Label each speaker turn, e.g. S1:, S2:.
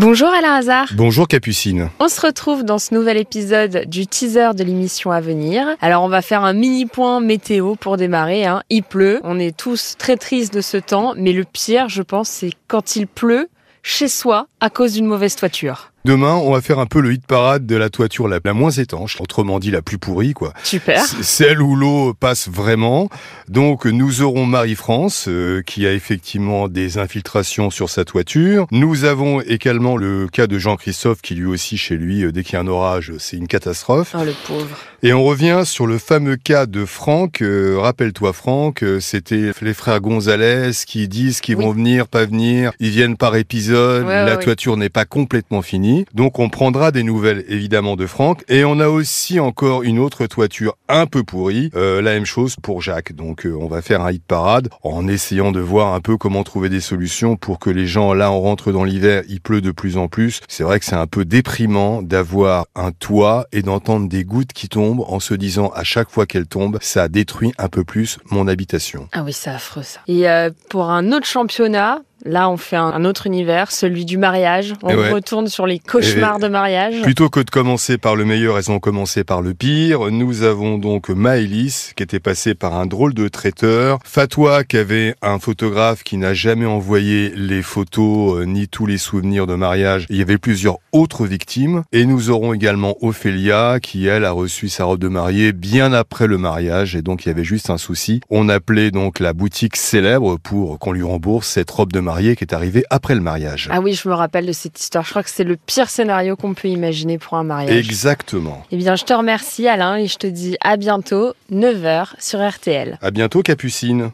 S1: Bonjour Alain Hazard.
S2: Bonjour Capucine.
S1: On se retrouve dans ce nouvel épisode du teaser de l'émission à venir. Alors on va faire un mini point météo pour démarrer. Hein. Il pleut, on est tous très tristes de ce temps, mais le pire je pense c'est quand il pleut chez soi à cause d'une mauvaise toiture.
S2: Demain, on va faire un peu le hit parade de la toiture la, moins étanche, autrement dit la plus pourrie, quoi.
S1: Super.
S2: celle où l'eau passe vraiment. Donc, nous aurons Marie-France, euh, qui a effectivement des infiltrations sur sa toiture. Nous avons également le cas de Jean-Christophe, qui lui aussi, chez lui, euh, dès qu'il y a un orage, c'est une catastrophe.
S1: Oh, le pauvre.
S2: Et on revient sur le fameux cas de Franck. Euh, rappelle-toi, Franck, c'était les frères Gonzalez qui disent qu'ils vont venir, pas venir. Ils viennent par épisode. la toiture n'est pas complètement finie. Donc on prendra des nouvelles évidemment de Franck et on a aussi encore une autre toiture un peu pourrie, euh, la même chose pour Jacques. Donc euh, on va faire un hit parade en essayant de voir un peu comment trouver des solutions pour que les gens là on rentre dans l'hiver, il pleut de plus en plus. C'est vrai que c'est un peu déprimant d'avoir un toit et d'entendre des gouttes qui tombent en se disant à chaque fois qu'elles tombent, ça détruit un peu plus mon habitation.
S1: Ah oui, c'est affreux ça. Et euh, pour un autre championnat, Là, on fait un autre univers, celui du mariage. On retourne sur les cauchemars de mariage.
S2: Plutôt que de commencer par le meilleur, elles ont commencé par le pire. Nous avons donc Maëlys, qui était passée par un drôle de traiteur. Fatwa, qui avait un photographe qui n'a jamais envoyé les photos euh, ni tous les souvenirs de mariage. Il y avait plusieurs autres victimes. Et nous aurons également Ophélia, qui elle a reçu sa robe de mariée bien après le mariage. Et donc, il y avait juste un souci. On appelait donc la boutique célèbre pour qu'on lui rembourse cette robe de mariée qui est arrivé après le mariage.
S1: Ah oui, je me rappelle de cette histoire. Je crois que c'est le pire scénario qu'on peut imaginer pour un mariage.
S2: Exactement.
S1: Eh bien, je te remercie Alain et je te dis à bientôt, 9h sur RTL.
S2: À bientôt Capucine.